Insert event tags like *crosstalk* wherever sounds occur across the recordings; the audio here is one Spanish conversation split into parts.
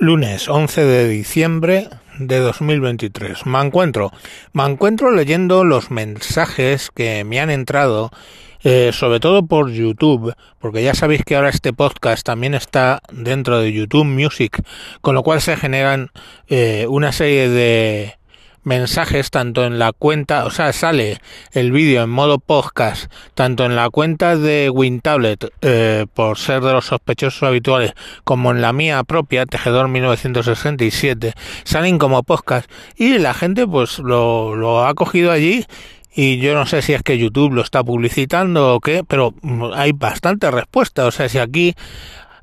Lunes 11 de diciembre de 2023. Me encuentro, me encuentro leyendo los mensajes que me han entrado, eh, sobre todo por YouTube, porque ya sabéis que ahora este podcast también está dentro de YouTube Music, con lo cual se generan eh, una serie de mensajes tanto en la cuenta, o sea, sale el vídeo en modo podcast, tanto en la cuenta de WinTablet, eh, por ser de los sospechosos habituales, como en la mía propia, Tejedor 1967, salen como podcast. Y la gente pues lo, lo ha cogido allí y yo no sé si es que YouTube lo está publicitando o qué, pero hay bastante respuesta, o sea, si aquí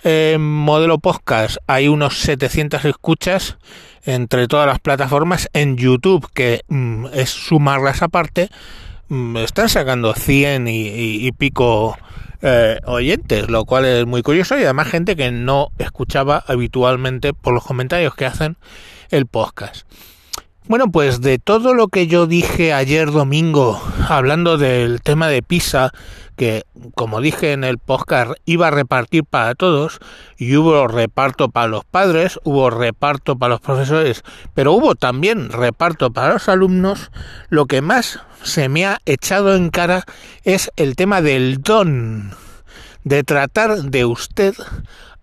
en modelo podcast hay unos 700 escuchas entre todas las plataformas. En YouTube, que mm, es sumarlas aparte, mm, están sacando 100 y, pico eh, oyentes, lo cual es muy curioso y además gente que no escuchaba habitualmente por los comentarios que hacen el podcast. Bueno, pues de todo lo que yo dije ayer domingo hablando del tema de PISA, que como dije en el podcast iba a repartir para todos, y hubo reparto para los padres, hubo reparto para los profesores, pero hubo también reparto para los alumnos, lo que más se me ha echado en cara es el tema del don, de tratar de usted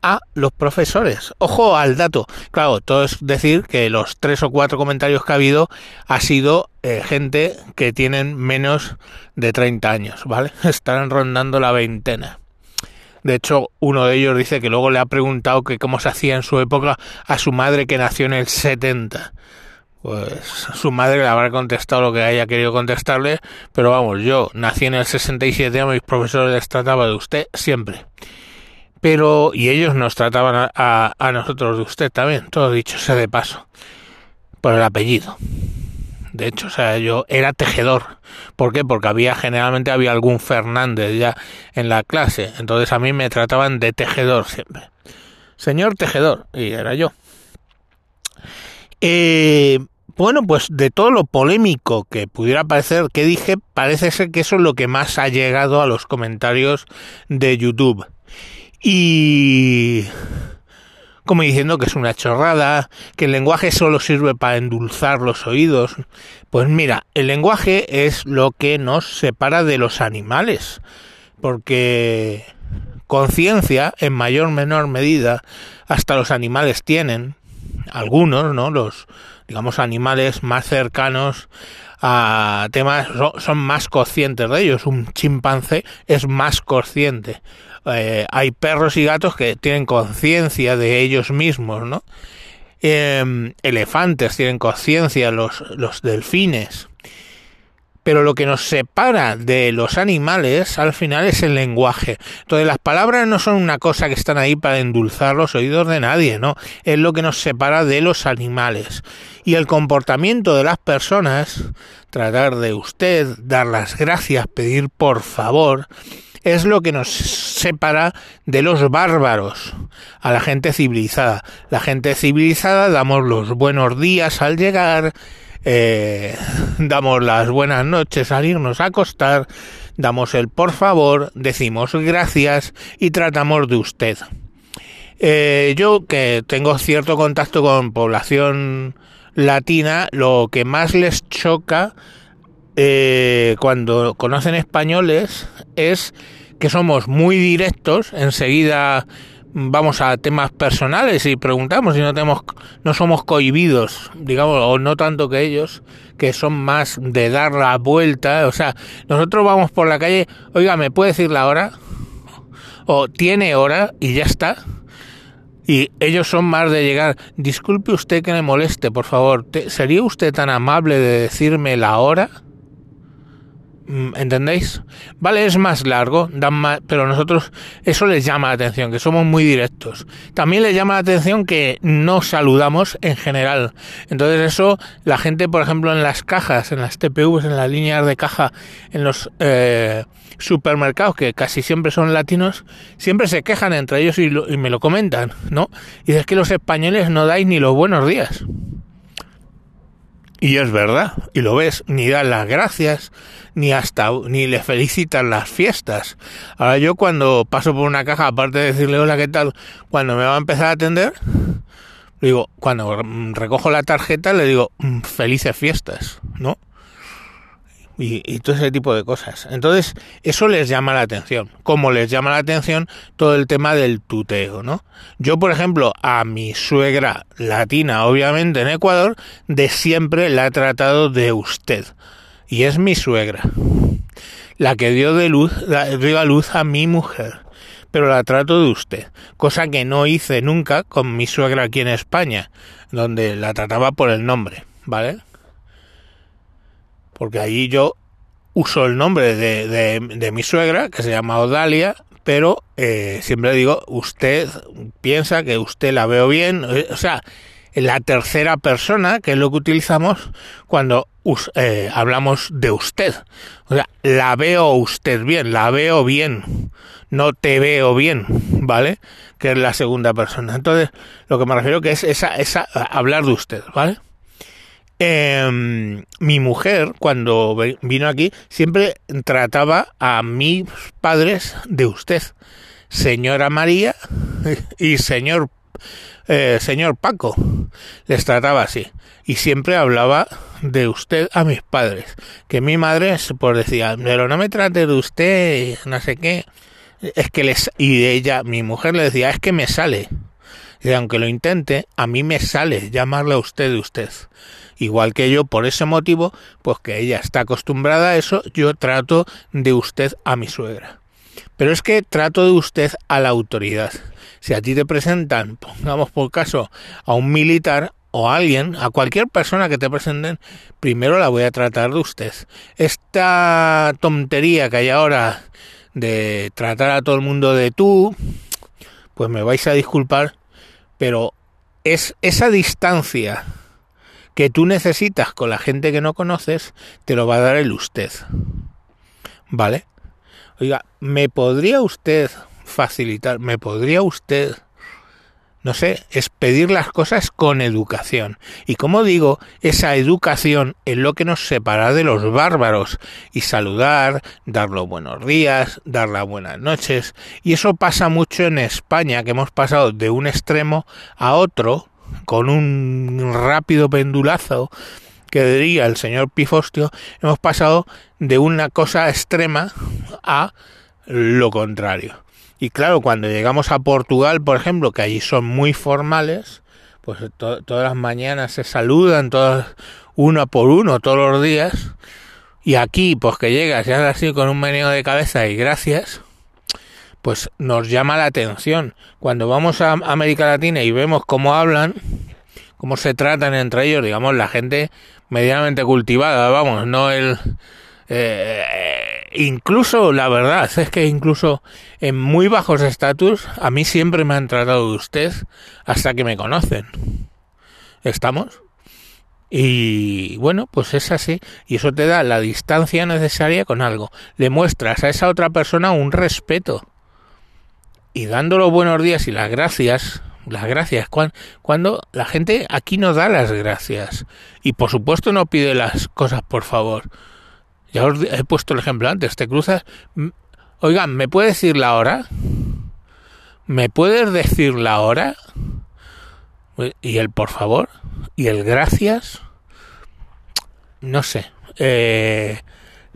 a los profesores. Ojo al dato. Claro, todo es decir que los tres o cuatro comentarios que ha habido ha sido eh, gente que tienen menos de 30 años, ¿vale? *laughs* Estarán rondando la veintena. De hecho, uno de ellos dice que luego le ha preguntado que cómo se hacía en su época a su madre que nació en el 70. Pues su madre le habrá contestado lo que haya querido contestarle, pero vamos, yo nací en el 67, a mis profesores les trataba de usted siempre pero y ellos nos trataban a, a, nosotros de usted también, todo dicho sea de paso, por el apellido. De hecho, o sea, yo era tejedor. ¿Por qué? Porque había generalmente había algún Fernández ya en la clase, entonces a mí me trataban de tejedor siempre. Señor tejedor, y era yo. Eh, bueno, pues de todo lo polémico que pudiera parecer que dije, parece ser que eso es lo que más ha llegado a los comentarios de YouTube y como diciendo que es una chorrada, que el lenguaje solo sirve para endulzar los oídos. Pues mira, el lenguaje es lo que nos separa de los animales, porque conciencia, en mayor o menor medida, hasta los animales tienen, algunos, ¿no? Los, digamos, animales más cercanos a temas son más conscientes de ellos. Un chimpancé es más consciente eh, hay perros y gatos que tienen conciencia de ellos mismos, ¿no? Em, elefantes tienen conciencia, los, los delfines. Pero lo que nos separa de los animales al final es el lenguaje. Entonces las palabras no son una cosa que están ahí para endulzar los oídos de nadie, ¿no? Es lo que nos separa de los animales. Y el comportamiento de las personas, tratar de usted, dar las gracias, pedir por favor, es lo que nos separa de los bárbaros, a la gente civilizada. La gente civilizada damos los buenos días al llegar, eh, damos las buenas noches al irnos a acostar, damos el por favor, decimos gracias y tratamos de usted. Eh, yo que tengo cierto contacto con población latina, lo que más les choca eh, cuando conocen españoles es que somos muy directos, enseguida vamos a temas personales y preguntamos si no tenemos no somos cohibidos, digamos, o no tanto que ellos, que son más de dar la vuelta, o sea, nosotros vamos por la calle, oiga, ¿me puede decir la hora? O tiene hora y ya está. Y ellos son más de llegar, disculpe usted que me moleste, por favor, ¿sería usted tan amable de decirme la hora? Mm, ¿Entendéis? Vale, es más largo, dan más, pero nosotros eso les llama la atención, que somos muy directos. También les llama la atención que no saludamos en general. Entonces eso, la gente, por ejemplo, en las cajas, en las TPVs, en las líneas de caja, en los eh, supermercados, que casi siempre son latinos, siempre se quejan entre ellos y, y me lo comentan, ¿no? Y es que los españoles no dais ni los buenos días. Y es verdad, y lo ves, ni dan las gracias, ni hasta, ni le felicitan las fiestas. Ahora yo cuando paso por una caja, aparte de decirle hola, ¿qué tal? Cuando me va a empezar a atender, digo, cuando recojo la tarjeta, le digo, mm, felices fiestas, ¿no? Y, todo ese tipo de cosas. Entonces, eso les llama la atención. Como les llama la atención todo el tema del tuteo, ¿no? Yo, por ejemplo, a mi suegra latina, obviamente en Ecuador, de siempre la he tratado de usted. Y es mi suegra. La que dio de luz, dio a luz a mi mujer. Pero la trato de usted. Cosa que no hice nunca con mi suegra aquí en España, donde la trataba por el nombre, ¿vale? Porque allí yo uso el nombre de, mi suegra, que se llama Odalia, pero eh, siempre digo, usted piensa que usted la veo bien, eh, o sea, la tercera persona, que es lo que utilizamos cuando eh, hablamos de usted. O sea, la veo usted bien, la veo bien, no te veo bien, ¿vale? Que es la segunda persona. Entonces, lo que me refiero que es esa, esa hablar de usted, ¿vale? Em, mi mujer, cuando vino aquí, siempre trataba a mis padres de usted, señora María y señor, eh, señor Paco. Les trataba así. Y siempre hablaba de usted a mis padres. Que mi madre pues decía, pero no me trate de usted, no sé qué. Es que les... Y ella, mi mujer le decía, es que me sale. Y aunque lo intente, a mí me sale llamarle a usted de usted. Igual que yo, por ese motivo, pues que ella está acostumbrada a eso, yo trato de usted a mi suegra. Pero es que trato de usted a la autoridad. Si a ti te presentan, pongamos por caso, a un militar o a alguien, a cualquier persona que te presenten, primero la voy a tratar de usted. Esta tontería que hay ahora de tratar a todo el mundo de tú, pues me vais a disculpar, pero es esa distancia que tú necesitas con la gente que no conoces, te lo va a dar el usted. ¿Vale? Oiga, ¿me podría usted facilitar, me podría usted, no sé, es pedir las cosas con educación? Y como digo, esa educación es lo que nos separa de los bárbaros y saludar, dar los buenos días, dar las buenas noches. Y eso pasa mucho en España, que hemos pasado de un extremo a otro, con un rápido pendulazo que diría el señor Pifostio, hemos pasado de una cosa extrema a lo contrario. Y claro, cuando llegamos a Portugal, por ejemplo, que allí son muy formales, pues todas las mañanas se saludan, todos uno por uno, todos los días. Y aquí, pues que llegas y haces así con un meneo de cabeza y gracias, pues nos llama la atención. Cuando vamos a América Latina y vemos cómo hablan, cómo se tratan entre ellos, digamos, la gente medianamente cultivada, vamos, no el... Eh, incluso, la verdad, es que incluso en muy bajos estatus, a mí siempre me han tratado de usted hasta que me conocen. ¿Estamos? Y bueno, pues es así. Y eso te da la distancia necesaria con algo. Le muestras a esa otra persona un respeto y dando los buenos días y las gracias, las gracias, cuando, la gente aquí no da las gracias y por supuesto no pide las cosas por favor. Ya os he puesto el ejemplo antes, te cruzas, oigan, ¿me puedes decir la hora? ¿Me puedes decir la hora? Y el por favor, y el gracias, no sé. Eh,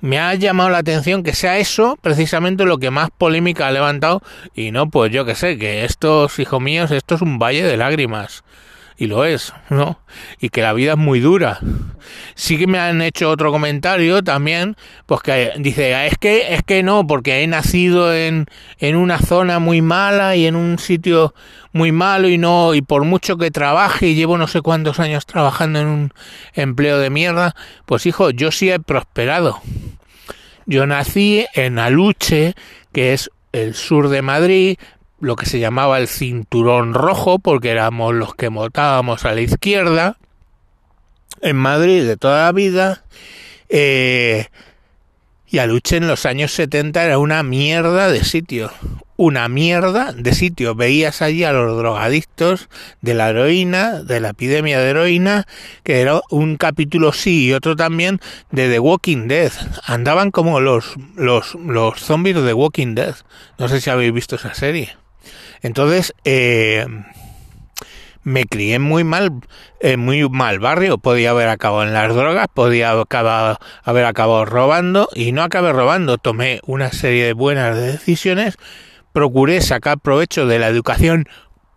me ha llamado la atención que sea eso precisamente lo que más polémica ha levantado y no pues yo que sé que estos hijos míos esto es un valle de lágrimas y lo es, ¿no? Y que la vida es muy dura. Sí que me han hecho otro comentario también, pues que dice, es que, es que no, porque he nacido en, en una zona muy mala y en un sitio muy malo y no, y por mucho que trabaje y llevo no sé cuántos años trabajando en un empleo de mierda, pues hijo, yo sí he prosperado. Yo nací en Aluche, que es el sur de Madrid, lo que se llamaba el cinturón rojo, porque éramos los que votábamos a la izquierda, en Madrid de toda la vida, eh, y Aluche en los años 70 era una mierda de sitio, una mierda de sitio. Veías allí a los drogadictos de la heroína, de la epidemia de heroína, que era un capítulo sí y otro también de The Walking Dead. Andaban como los, los, los zombies de The Walking Dead. No sé si habéis visto esa serie. Entonces, eh, me crié muy mal, en muy mal barrio. Podía haber acabado en las drogas, podía haber acabado robando y no acabé robando. Tomé una serie de buenas decisiones, procuré sacar provecho de la educación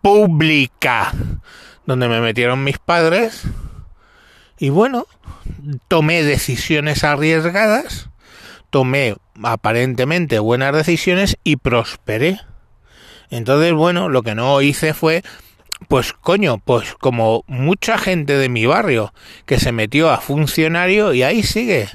pública donde me metieron mis padres y bueno, tomé decisiones arriesgadas, tomé aparentemente buenas decisiones y prosperé. Entonces, bueno, lo que no hice fue, pues coño, pues como mucha gente de mi barrio que se metió a funcionario y ahí sigue.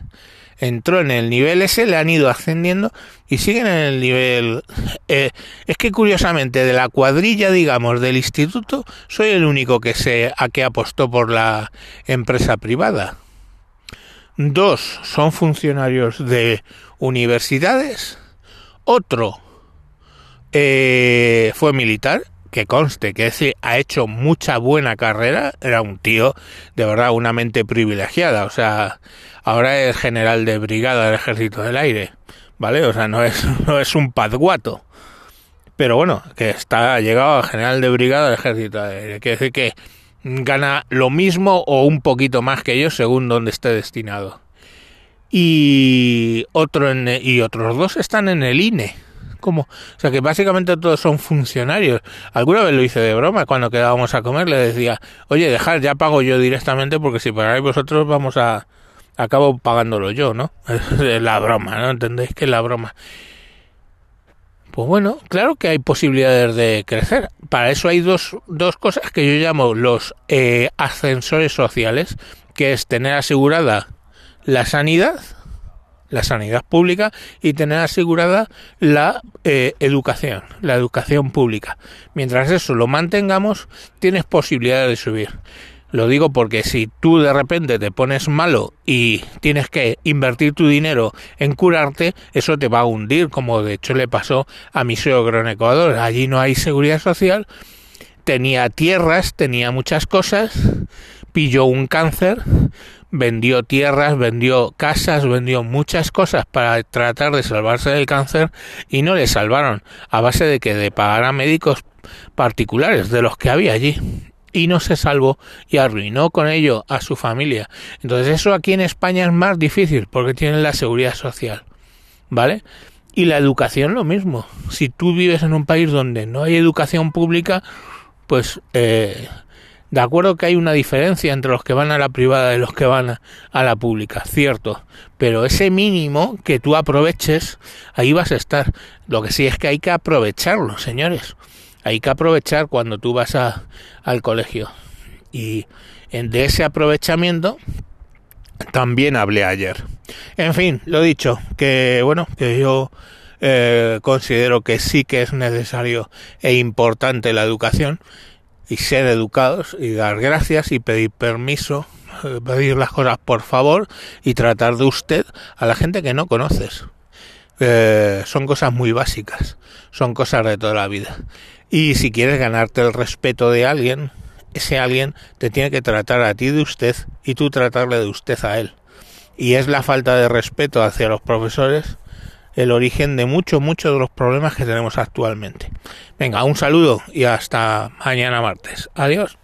Entró en el nivel ese, le han ido ascendiendo y siguen en el nivel... Eh, es que curiosamente de la cuadrilla, digamos, del instituto, soy el único que sé a qué apostó por la empresa privada. Dos son funcionarios de universidades. Otro eh, fue militar, que conste que ese ha hecho mucha buena carrera, era un tío de verdad una mente privilegiada, o sea, ahora es general de brigada del ejército del aire, ¿vale? O sea, no es, *laughs* no es un padguato. Pero bueno, que está llegado a general de brigada del ejército del aire, quiere decir que gana lo mismo o un poquito más que yo según donde esté destinado. Y otro y otros dos están en el INE como, o sea que básicamente todos son funcionarios. Alguna vez lo hice de broma cuando quedábamos a comer, le decía, oye, dejar, ya pago yo directamente porque si pagáis vosotros vamos a, acabo pagándolo yo, ¿no? *laughs* Es la broma, ¿no? ¿Entendéis que es la broma? Pues bueno, claro que hay posibilidades de crecer. Para eso hay dos, dos cosas que yo llamo los eh, ascensores sociales, que es tener asegurada la sanidad la sanidad pública y tener asegurada la eh, educación, la educación pública. Mientras eso lo mantengamos, tienes posibilidad de subir. Lo digo porque si tú de repente te pones malo y tienes que invertir tu dinero en curarte, eso te va a hundir, como de hecho le pasó a mi suegro en Ecuador. Allí no hay seguridad social, tenía tierras, tenía muchas cosas, pilló un cáncer, vendió tierras, vendió casas, vendió muchas cosas para tratar de salvarse del cáncer y no le salvaron a base de que de pagar a médicos particulares de los que había allí y no se salvó y arruinó con ello a su familia. Entonces eso aquí en España es más difícil porque tienen la seguridad social, ¿vale? Y la educación lo mismo. Si tú vives en un país donde no hay educación pública, pues eh, de acuerdo que hay una diferencia entre los que van a la privada y los que van a, la pública, cierto, pero ese mínimo que tú aproveches, ahí vas a estar. Lo que sí es que hay que aprovecharlo, señores. Hay que aprovechar cuando tú vas a, al colegio. Y de ese aprovechamiento también hablé ayer. En fin, lo dicho, que bueno, que yo eh, considero que sí que es necesario e importante la educación y ser educados y dar gracias y pedir permiso, eh, pedir las cosas por favor y tratar de usted a la gente que no conoces. Eh, son cosas muy básicas, son cosas de toda la vida. Y si quieres ganarte el respeto de alguien, ese alguien te tiene que tratar a ti de usted y tú tratarle de usted a él. Y es la falta de respeto hacia los profesores el origen de muchos, muchos de los problemas que tenemos actualmente. Venga, un saludo y hasta mañana martes. Adiós.